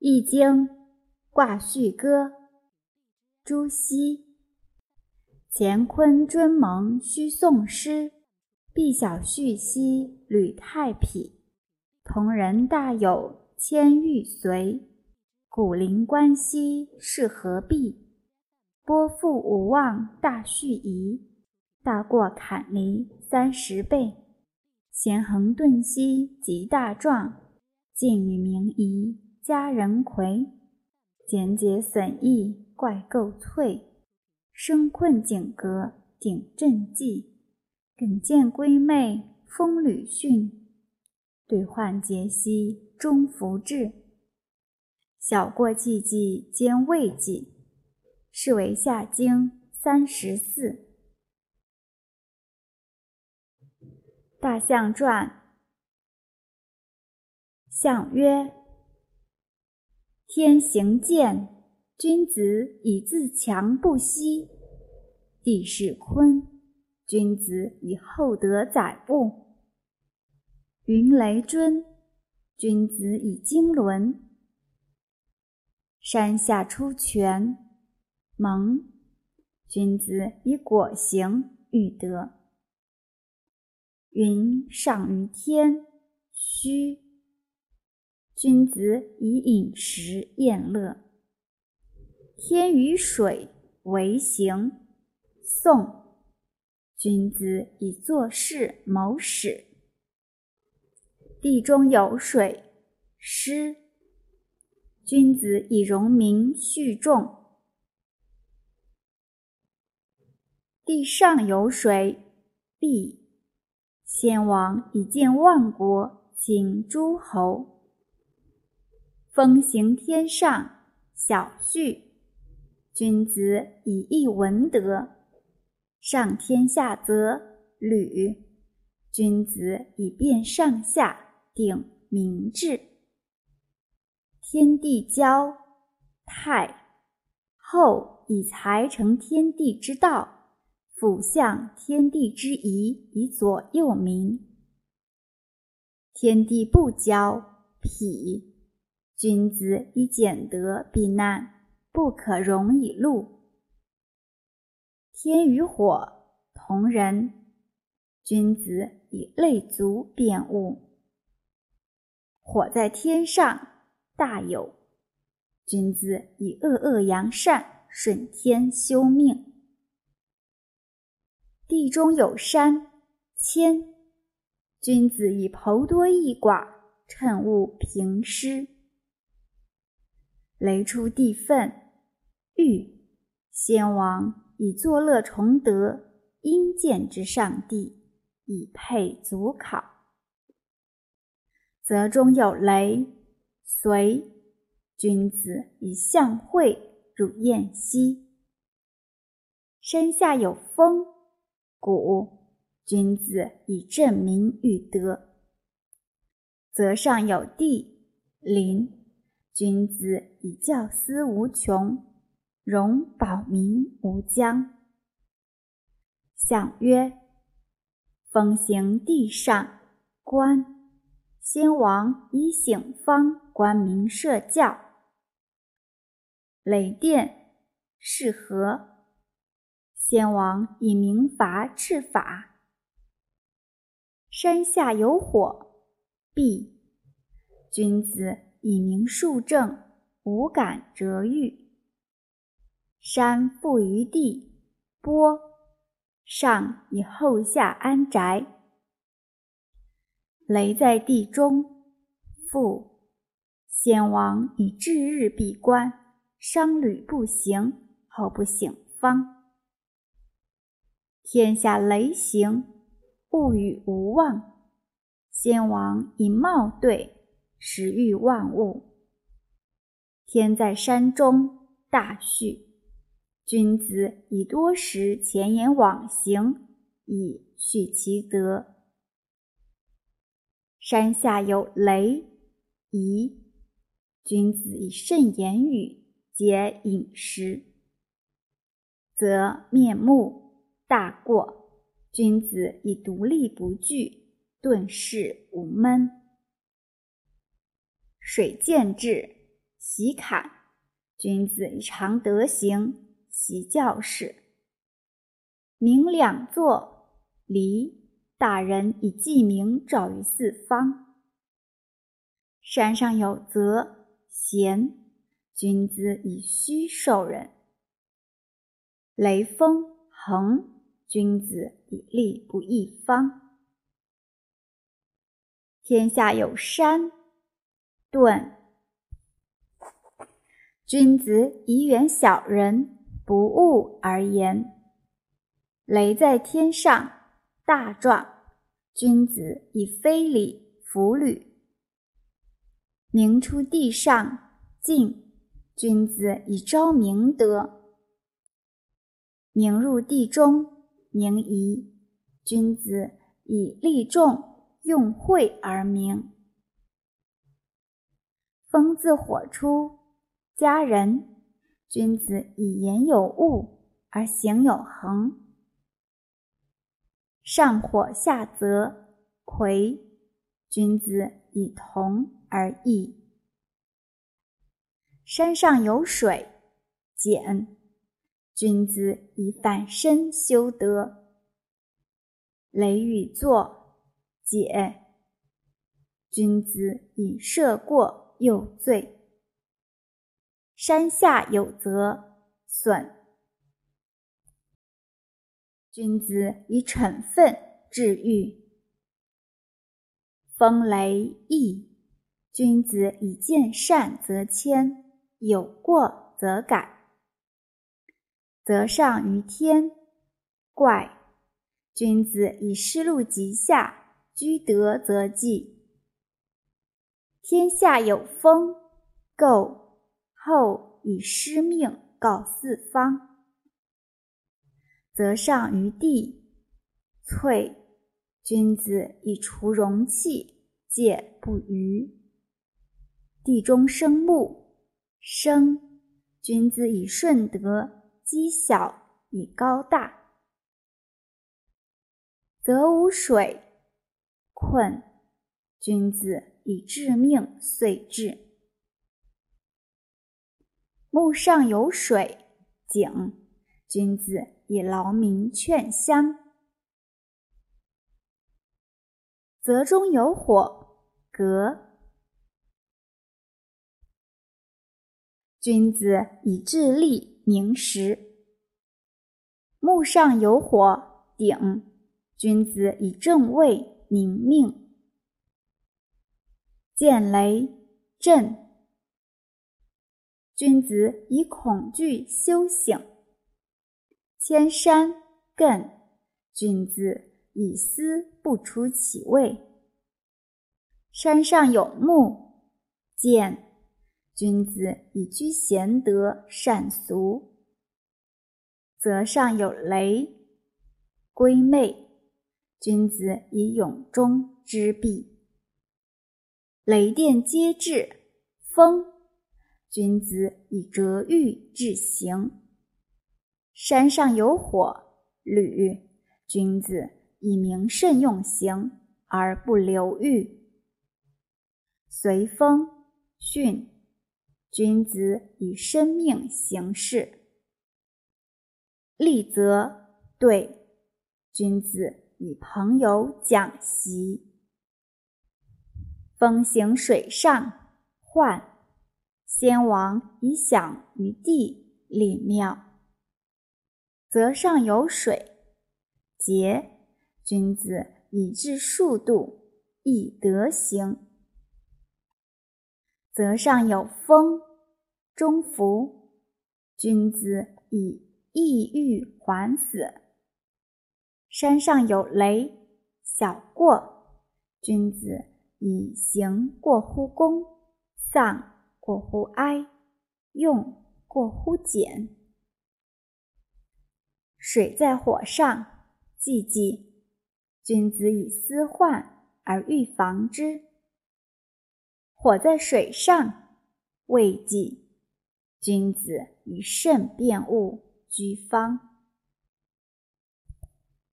易经卦序歌，朱熹。乾坤尊蒙须诵诗，必小序兮履太否。同人大有千玉随，古灵观兮是何必？波复无望大序疑，大过坎离三十倍。咸恒顿兮极大壮，尽与明夷。佳人魁，简洁损益怪够翠，生困景阁顶阵迹，耿见闺妹风履训，对患节兮终福至，小过寂寂兼未几，是为下经三十四。大象传，象曰。天行健，君子以自强不息；地势坤，君子以厚德载物；云雷谆，君子以经纶；山下出泉，蒙，君子以果行育德；云上于天，虚。君子以饮食宴乐，天与水为行；宋，君子以做事谋始。地中有水，湿；君子以容民蓄众。地上有水，必先王以建万国，请诸侯。风行天上，小序。君子以义文德，上天下则履。君子以辨上下，定民志。天地交，泰。后以才成天地之道，辅相天地之宜，以左右民。天地不交，否。君子以俭德避难，不可容以禄。天与火同人，君子以类足辨物。火在天上，大有；君子以恶恶扬善，顺天修命。地中有山，谦；君子以剖多益寡，趁物平施。雷出地愤，欲先王以作乐崇德，因见之上帝，以配祖考。则中有雷，随君子以相会入宴兮。山下有风，谷君子以正民育德。则上有地，林。君子以教思无穷，容保民无疆。象曰：风行地上，观先王以醒方，官民社教。雷电是何？先王以明罚治法。山下有火，必君子。以明数正，无感折欲。山覆于地，波上以后下安宅。雷在地中，复先王以至日闭关，商旅不行，后不省方。天下雷行，物与无望。先王以貌对。时欲万物，天在山中，大序。君子以多食前言往行，以续其德。山下有雷，宜。君子以慎言语，节饮食，则面目大过。君子以独立不惧，顿事无闷。水见至，喜。习侃，君子以常德行，习教事。名两座，离大人以记名照于四方。山上有泽，贤，君子以虚受人。雷锋恒，君子以立不一方。天下有山，盾，君子以远小人，不恶而言。雷在天上，大壮，君子以非礼弗履。明出地上，静，君子以昭明德。明入地中，明夷，君子以利众用惠而明。风自火出，家人，君子以言有物而行有恒。上火下泽，葵，君子以同而异。山上有水，简。君子以反身修德，雷雨作，解。君子以涉过又罪。山下有泽，损。君子以惩愤治欲，风雷易。君子以见善则迁，有过则改。则上于天，怪。君子以失路及下，居德则继。天下有风，垢。后以失命告四方。则上于地，萃。君子以除容器，戒不逾。地中生木，生。君子以顺德。积小以高大，则无水困；君子以致命遂至。木上有水井，君子以劳民劝乡。泽中有火革，君子以智力。明时，木上有火鼎，君子以正位宁命。见雷震，君子以恐惧修醒。千山艮，君子以思不出其位。山上有木见。君子以居贤德善俗，则上有雷，归妹。君子以永中之弊，雷电皆至，风。君子以折欲致行。山上有火，履。君子以明慎用行而不流欲，随风巽。君子以生命行事，立则对；君子以朋友讲习，风行水上，涣。先王以享于地，立庙，泽上有水，节。君子以至数度，以德行。泽上有风，中孚。君子以抑郁还死。山上有雷，小过。君子以行过乎恭，丧过乎哀，用过乎俭。水在火上，寂寂。君子以思患而预防之。火在水上，未济。君子以慎辨物，居方。